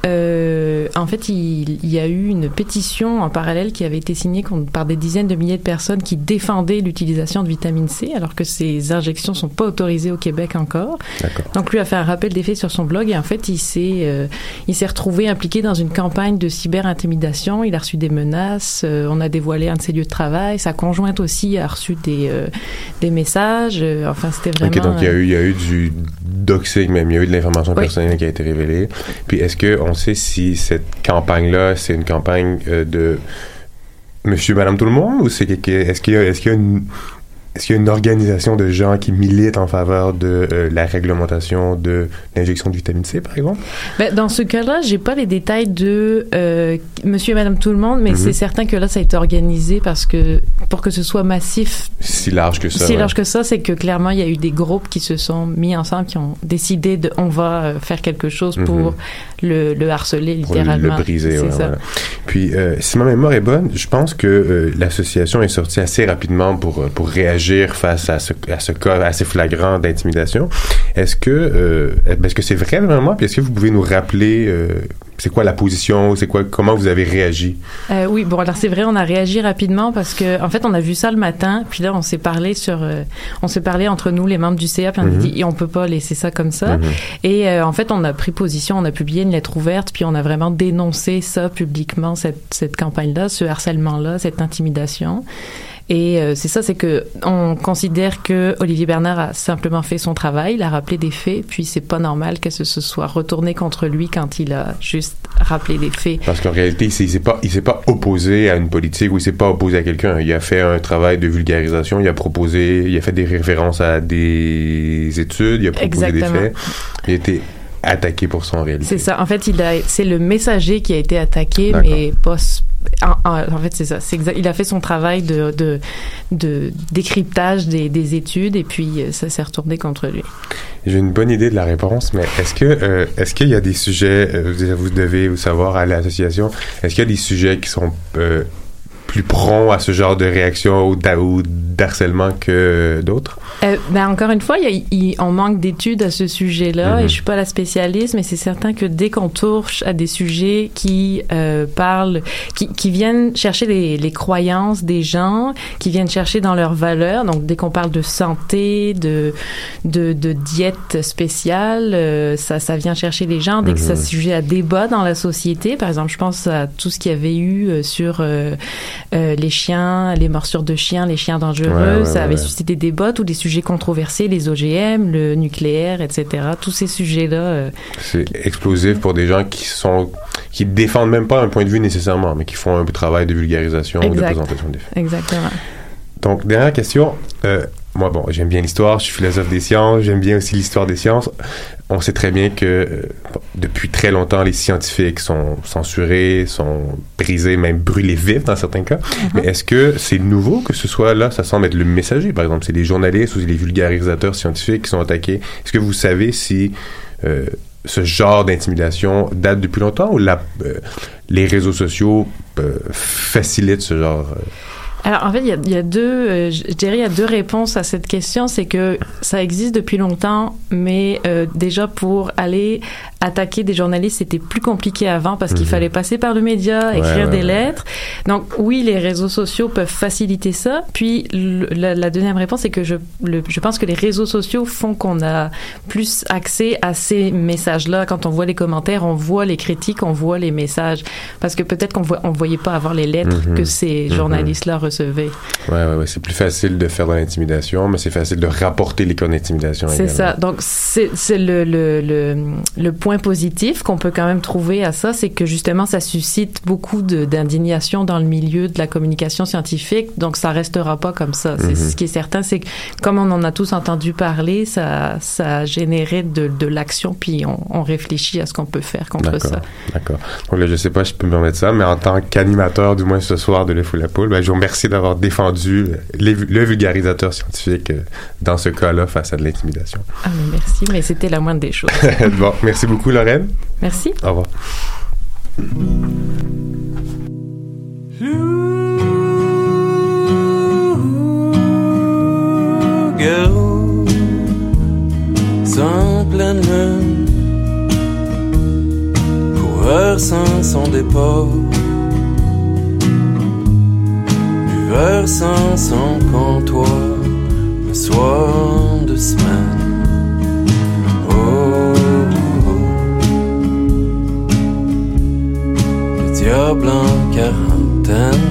en fait, il, il y a eu une pétition en parallèle qui avait été signée par des dizaines de milliers de personnes qui défendaient l'utilisation de vitamine C, alors que ces injections sont pas autorisées au Québec encore. Donc lui a fait un rappel des faits sur son blog et en fait, il s'est il s'est retrouvé impliqué dans une campagne de cyber-intimidation. Il a reçu des menaces. euh, on a dévoilé un de ses lieux de travail. Sa conjointe aussi a reçu des euh, des messages. Euh, enfin, c'était vraiment. Ok, donc il y a eu, il y a eu du doxing même, il y a eu de l'information Oui. personnelle qui a été révélée. Puis est-ce que on sait si cette campagne-là, c'est une campagne de Monsieur, Madame, tout le monde, ou c'est est-ce qu'il y a, est-ce qu'il y a une est-ce qu'il y a une organisation de gens qui militent en faveur de euh, la réglementation de l'injection de vitamine C, par exemple? Ben, dans ce cas-là, j'ai pas les détails de euh, Monsieur et Madame tout le monde, mais Mhm. c'est certain que là, ça a été organisé parce que pour que ce soit massif, Si large que ça. si ouais. large que ça, c'est que clairement, il y a eu des groupes qui se sont mis ensemble, qui ont décidé de, on va euh, faire quelque chose pour Mhm. le, le harceler pour le- littéralement. le briser. Ouais, ça. voilà. Puis, euh, si ma mémoire est bonne, je pense que l'association est sortie assez rapidement pour, pour réagir face à ce, à ce cas assez flagrant d'intimidation. Est-ce que euh, est-ce que c'est vrai vraiment? Puis est-ce que vous pouvez nous rappeler euh, c'est quoi la position, c'est quoi, comment vous avez réagi? Euh, oui, bon alors c'est vrai, on a réagi rapidement parce que en fait on a vu ça le matin, puis là on s'est parlé sur, on s'est parlé entre nous les membres du CA, puis on a Mhm. dit et on peut pas laisser ça comme ça. Mhm. Et en fait on a pris position, on a publié une lettre ouverte, puis on a vraiment dénoncé ça publiquement cette cette campagne-là, ce harcèlement-là, cette intimidation. Et euh, c'est ça, c'est que on considère que Olivier Bernard a simplement fait son travail, il a rappelé des faits, puis c'est pas normal que ce se soit retourné contre lui quand il a juste rappelé des faits. Parce qu'en réalité, il s'est pas, il s'est pas opposé à une politique ou il s'est pas opposé à quelqu'un. Il a fait un travail de vulgarisation, il a proposé, il a fait des références à des études, il a proposé Exactement. des faits. Il a été attaqué pour en réalité. C'est ça. En fait, il a, c'est le messager qui a été attaqué, mais pas. En, en- en fait, c'est ça. C'est exact. Il a fait son travail de, de, de décryptage des, des études et puis euh, ça s'est retourné contre lui. J'ai une bonne idée de la réponse, mais est-ce que euh, est-ce qu'il y a des sujets, euh, vous- vous devez vous savoir à l'association, est-ce qu'il y a des sujets qui sont euh, plus prompts à ce genre de réaction ou d'harcèlement que euh, d'autres? Euh, ben encore une fois, il y a- il- on manque d'études à ce sujet-là et je suis pas la spécialiste, mais c'est certain que dès qu'on touche à des sujets qui euh, parlent, qui, qui viennent chercher les, les croyances des gens, qui viennent chercher dans leurs valeurs, donc dès qu'on parle de santé, de de, de diète spéciale, euh, ça ça vient chercher les gens. Dès que ça Mhm. sujet à débat dans la société, par exemple, je pense à tout ce qu'il y avait eu euh, sur euh, les chiens, les morsures de chiens, les chiens dangereux, Ouais, ça avait suscité des débats, tous les sujets controversés, les OGM, le nucléaire, etc. Tous ces sujets-là. euh, C'est explosif pour des gens qui sont qui défendent même pas un point de vue nécessairement, mais qui font un travail de vulgarisation ou de présentation des faits. Exactement. Donc, dernière question. Euh, moi, bon, j'aime bien l'histoire, je suis philosophe des sciences, j'aime bien aussi l'histoire des sciences. On sait très bien que euh, bon, depuis très longtemps, les scientifiques sont censurés, sont brisés, même brûlés vifs dans certains cas. Mais est-ce que c'est nouveau que ce soit là? Ça semble être le messager, par exemple. C'est les journalistes ou les vulgarisateurs scientifiques qui sont attaqués. Est-ce que vous savez si euh, ce genre d'intimidation date depuis longtemps ou la, euh, les réseaux sociaux euh, facilitent ce genre... Alors, en fait, il y a, deux, euh, je dirais, il y a deux réponses à cette question. C'est que ça existe depuis longtemps, mais euh, déjà pour aller attaquer des journalistes, c'était plus compliqué avant parce qu'il Mhm. fallait passer par le média, écrire ouais, des ouais. lettres. Donc oui, les réseaux sociaux peuvent faciliter ça. Puis le- la, la deuxième réponse, c'est que je, le- je pense que les réseaux sociaux font qu'on a plus accès à ces messages-là. Quand on voit les commentaires, on voit les critiques, on voit les messages. Parce que peut-être qu'on on voyait pas avoir les lettres Mhm. que ces Mhm. journalistes-là recevaient. Ouais, ouais, ouais. C'est plus facile de faire de l'intimidation, mais c'est facile de rapporter les cas d'intimidation. C'est ça. Donc, c'est c'est le, le, le, le point positif qu'on peut quand même trouver à ça, c'est que justement, ça suscite beaucoup d'indignation dans le milieu de la communication scientifique. Donc, ça restera pas comme ça. C'est Mhm. Ce qui est certain, c'est que comme on en a tous entendu parler, ça, ça générait de, de l'action, puis on, on réfléchit à ce qu'on peut faire contre ça. D'accord. Donc là, je sais pas si je peux me permettre ça, mais en tant qu'animateur, du moins ce soir de Le Fou la Poule, ben, je vous remercie d'avoir défendu les- le vulgarisateur scientifique euh, dans ce cas-là face à de l'intimidation. Ah, mais merci, mais c'était la moindre des choses. bon, merci beaucoup, Lorraine. Merci. Au revoir. Garou, sans pleine lune, coureur sans son départ, buveur sans son comptoir, le soir de semaine. Le diable en quarantaine,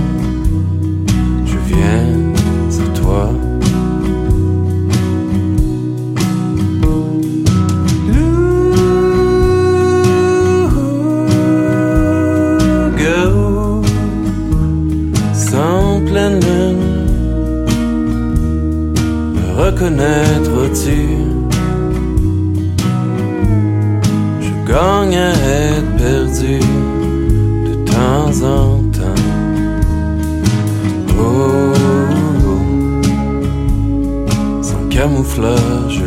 je viens à toi. Sans pleine lune, me reconnaîtras-tu? Je gagne à être perdu temps en temps. Oh, oh. sans camouflage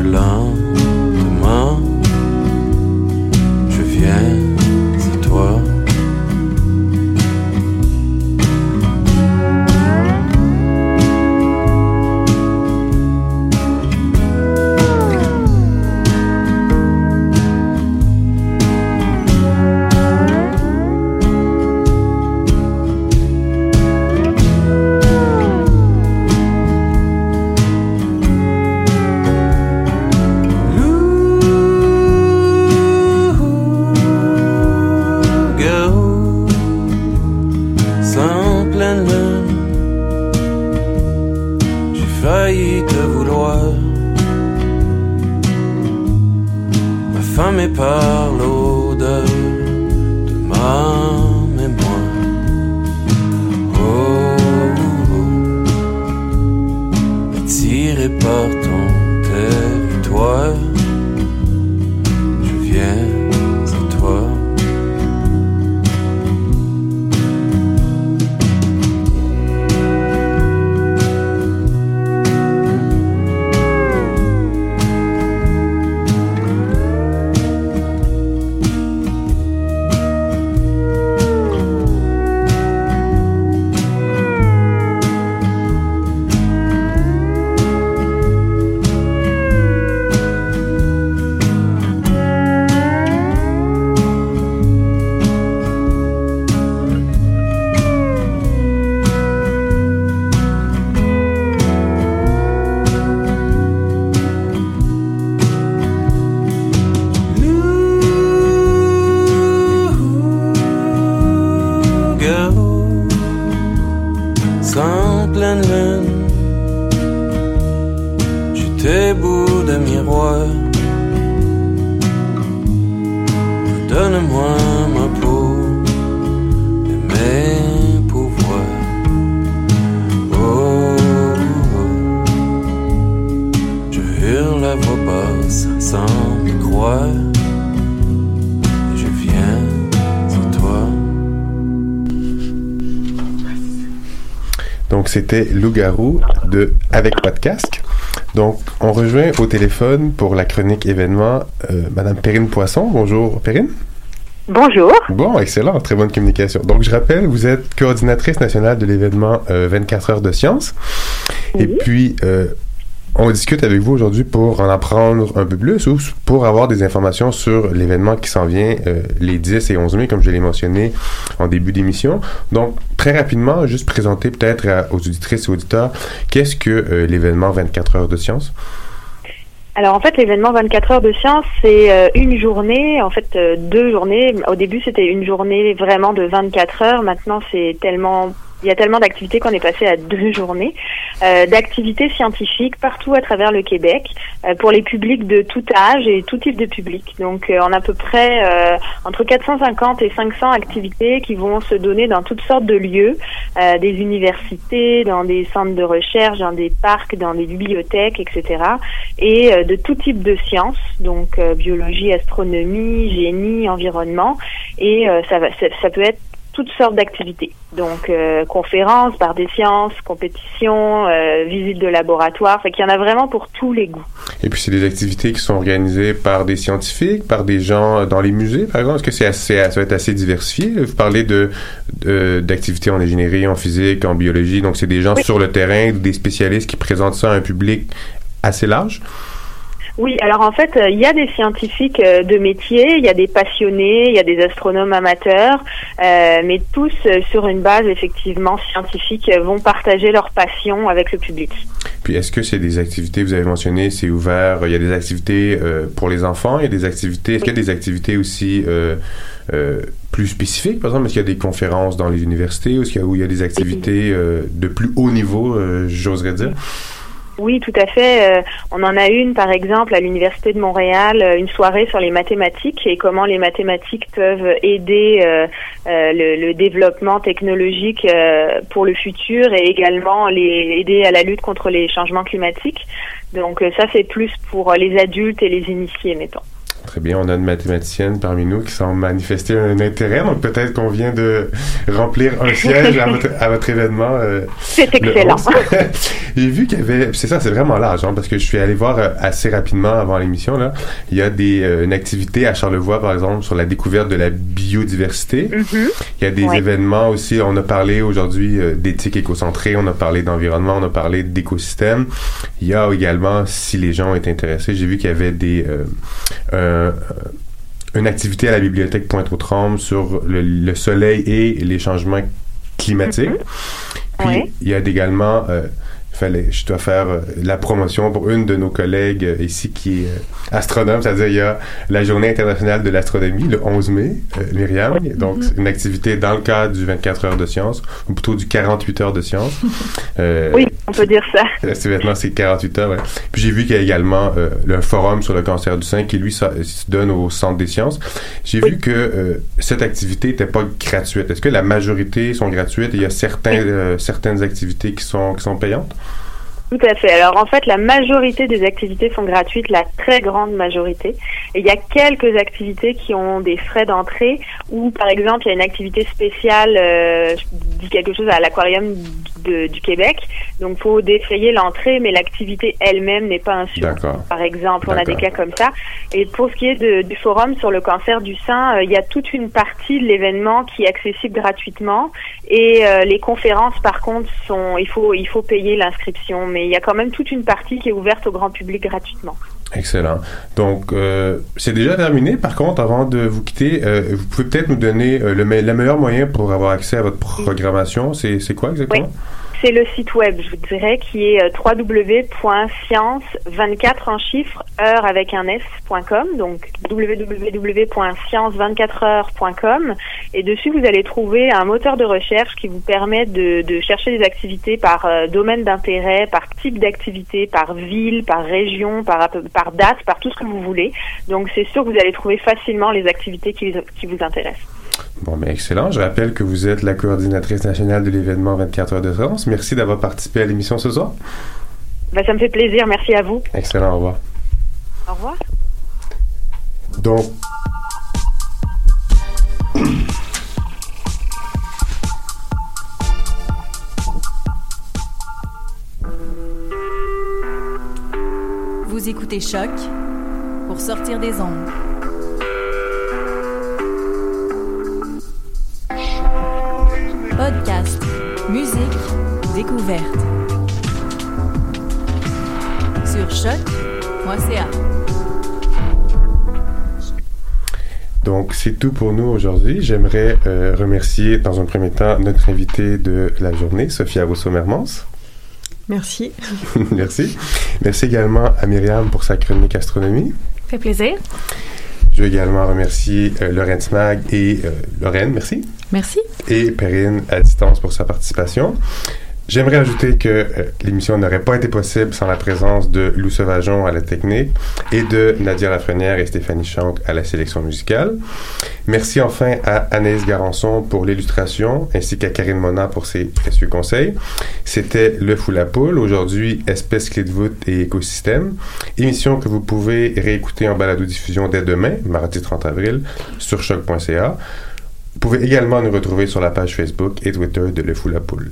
je viens c'était Loup-garou de Avec pas de casque. Donc, on rejoint au téléphone pour la chronique événement euh, Madame Perrine Poisson. Bonjour, Perrine. Bonjour. Bon, excellent, très bonne communication. Donc, je rappelle, vous êtes coordinatrice nationale de l'événement euh, 24 heures de science. Et puis, euh, on discute avec vous aujourd'hui pour en apprendre un peu plus ou pour avoir des informations sur l'événement qui s'en vient euh, les 10 et 11 mai, comme je l'ai mentionné en début d'émission. Donc, très rapidement, juste présenter peut-être aux auditrices et auditeurs, qu'est-ce que euh, l'événement 24 heures de science? Alors en fait, l'événement 24 heures de science, c'est euh, une journée, en fait deux journées. Au début, c'était une journée vraiment de 24 heures. Maintenant, c'est tellement il y a tellement d'activités qu'on est passé à deux journées euh, d'activités scientifiques partout à travers le Québec euh, pour les publics de tout âge et tout type de public. Donc euh, on a à peu près euh, entre 450 et 500 activités qui vont se donner dans toutes sortes de lieux, euh, des universités, dans des centres de recherche, dans des parcs, dans des bibliothèques, etc. Et euh, de tout type de sciences, donc biologie, astronomie, génie, environnement. Et ça, va, ça peut être toutes sortes d'activités. Donc euh, conférences, par des sciences, compétitions, euh, visites de laboratoire. Fait qu'il y en a vraiment pour tous les goûts. Et puis, c'est des activités qui sont organisées par des scientifiques, par des gens dans les musées, par exemple? Est-ce que c'est assez, ça va être assez diversifié? Vous parlez de, de- d'activités en ingénierie, en physique, en biologie. Donc, c'est des gens sur le terrain, des spécialistes qui présentent ça à un public assez large? Oui, alors en fait, euh, il y a des scientifiques euh, de métier, il y a des passionnés, il y a des astronomes amateurs, euh, mais tous euh, sur une base effectivement scientifique vont partager leur passion avec le public. Puis, est-ce que c'est des activités, vous avez mentionné, c'est ouvert, il y a des activités euh, pour les enfants, il y a des activités, est-ce qu'il y a des activités aussi euh, euh, plus spécifiques, par exemple, est-ce qu'il y a des conférences dans les universités, ou est-ce qu'il y a, où il y a des activités euh, de plus haut niveau, euh, j'oserais dire? Oui, tout à fait. Euh, on en a une, par exemple, à l'Université de Montréal, euh, une soirée sur les mathématiques et comment les mathématiques peuvent aider euh, le, le développement technologique pour le futur et également les aider à la lutte contre les changements climatiques. Donc ça, c'est plus pour les adultes et les initiés, mettons. Très bien, on a une mathématicienne parmi nous qui semble manifester un intérêt, donc peut-être qu'on vient de remplir un siège à votre, à votre événement. euh, C'est le excellent. 11. J'ai vu qu'il y avait, c'est ça, c'est vraiment large, hein, parce que je suis allé voir euh, assez rapidement avant l'émission là, il y a des euh, une activité à Charlevoix par exemple sur la découverte de la biodiversité. Il y a des Ouais. événements aussi. On a parlé aujourd'hui euh, d'éthique écocentrée, on a parlé d'environnement, on a parlé d'écosystème. Il y a également, si les gens sont intéressés, j'ai vu qu'il y avait des euh, une activité à la bibliothèque Pointe-aux-Trembles sur le, le soleil et les changements climatiques. Puis Ouais. il y a également euh, fallait, je dois faire euh, la promotion pour une de nos collègues euh, ici qui est euh, astronome, c'est-à-dire il y a la Journée internationale de l'astronomie le 11 mai, Myriam, donc une activité dans le cadre du 24 heures de sciences, ou plutôt du 48 heures de sciences. Euh, Oui, on peut dire ça. c'est maintenant c'est 48 heures. ouais. Puis j'ai vu qu'il y a également euh, le forum sur le cancer du sein qui lui ça- se donne au Centre des sciences. J'ai vu que euh, cette activité n'était pas gratuite. Est-ce que la majorité sont gratuites et il y a certains, certaines activités qui sont qui sont payantes? Tout à fait. Alors en fait, la majorité des activités sont gratuites, la très grande majorité. Et il y a quelques activités qui ont des frais d'entrée ou par exemple, il y a une activité spéciale, euh, je dis quelque chose à l'aquarium du Québec. Donc faut défrayer l'entrée, mais l'activité elle-même n'est pas un D'accord. Par exemple, on a des cas comme ça. Et pour ce qui est de- du forum sur le cancer du sein, euh, il y a toute une partie de l'événement qui est accessible gratuitement. Et euh, les conférences, par contre, sont il faut il faut payer l'inscription, mais il y a quand même toute une partie qui est ouverte au grand public gratuitement. Excellent. Donc, euh, c'est déjà terminé. Par contre, avant de vous quitter, euh, vous pouvez peut-être nous donner euh, le, me- le meilleur moyen pour avoir accès à votre programmation. C'est c'est quoi exactement? C'est le site web, je vous dirais, qui est euh, www.science24 en chiffres, heure avec un s.com, donc www.science24heures.com. Et dessus, vous allez trouver un moteur de recherche qui vous permet de, chercher des activités par euh, domaine d'intérêt, par type d'activité, par ville, par région, par, par date, par tout ce que vous voulez. Donc, c'est sûr que vous allez trouver facilement les activités qui, qui vous intéressent. Bon, mais excellent. Je rappelle que vous êtes la coordinatrice nationale de l'événement 24 heures de France. Merci d'avoir participé à l'émission ce soir. Ben, ça me fait plaisir. Merci à vous. Excellent. Au revoir. Au revoir. Donc, Vous écoutez Choc pour sortir des ondes. Podcast, musique, découverte. choc.ca. Donc, c'est tout pour nous aujourd'hui. J'aimerais euh, remercier, dans un premier temps, notre invité de la journée, Sophia Rousseau-Mermans. Merci. Merci. Merci également à Myriam pour sa chronique astronomie. Fait plaisir. Je veux également remercier euh, Lorraine Smag et euh, Lorraine, merci. Merci. Et Perrine à distance pour sa participation. J'aimerais ajouter que euh, l'émission n'aurait pas été possible sans la présence de Lou Sauvageon à la technique et de Nadia Lafrenière et Stéphanie Chanck à la sélection musicale. Merci enfin à Anaïs Garançon pour l'illustration ainsi qu'à Karine Mona pour ses précieux conseils. C'était Le Fou la Poule, aujourd'hui Espèce Clé de voûte et écosystème. Émission que vous pouvez réécouter en balado-diffusion dès demain, mardi 30 avril, sur choc.ca. Vous pouvez également nous retrouver sur la page Facebook et Twitter de Le Fou la Poule.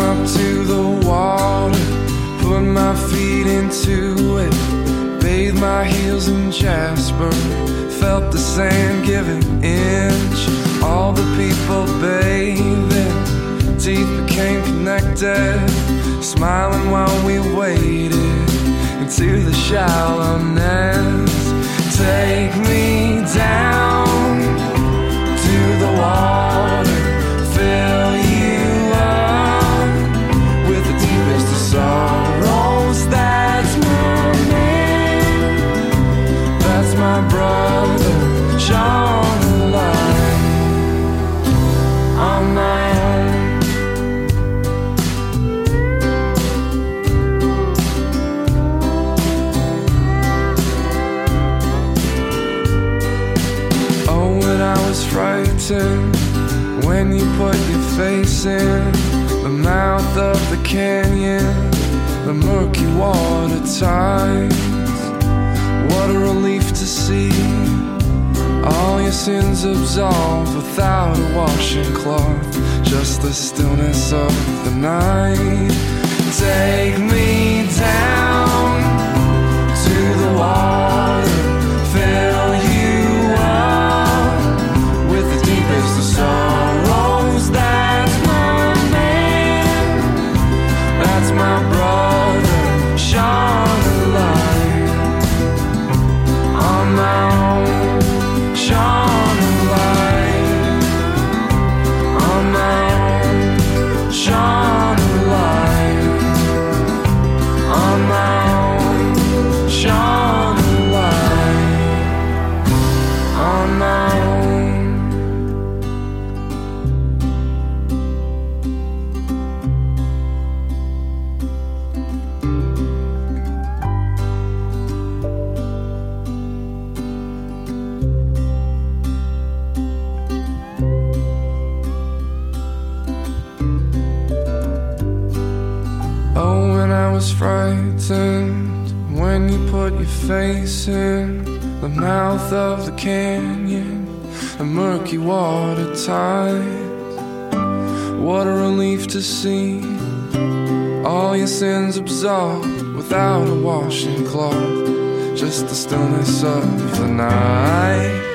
Up to the water, put my feet into it, bathed my heels in jasper, felt the sand giving inch. All the people bathing, teeth became connected, smiling while we waited into the shallowness. Take me down when you put your face in the mouth of the canyon, the murky water tides. What a relief to see all your sins absolved without a washing cloth, just the stillness of the night. Take me down mouth of the canyon, the murky water tides. What a relief to see all your sins absolved without a washing cloth, just the stillness of the night.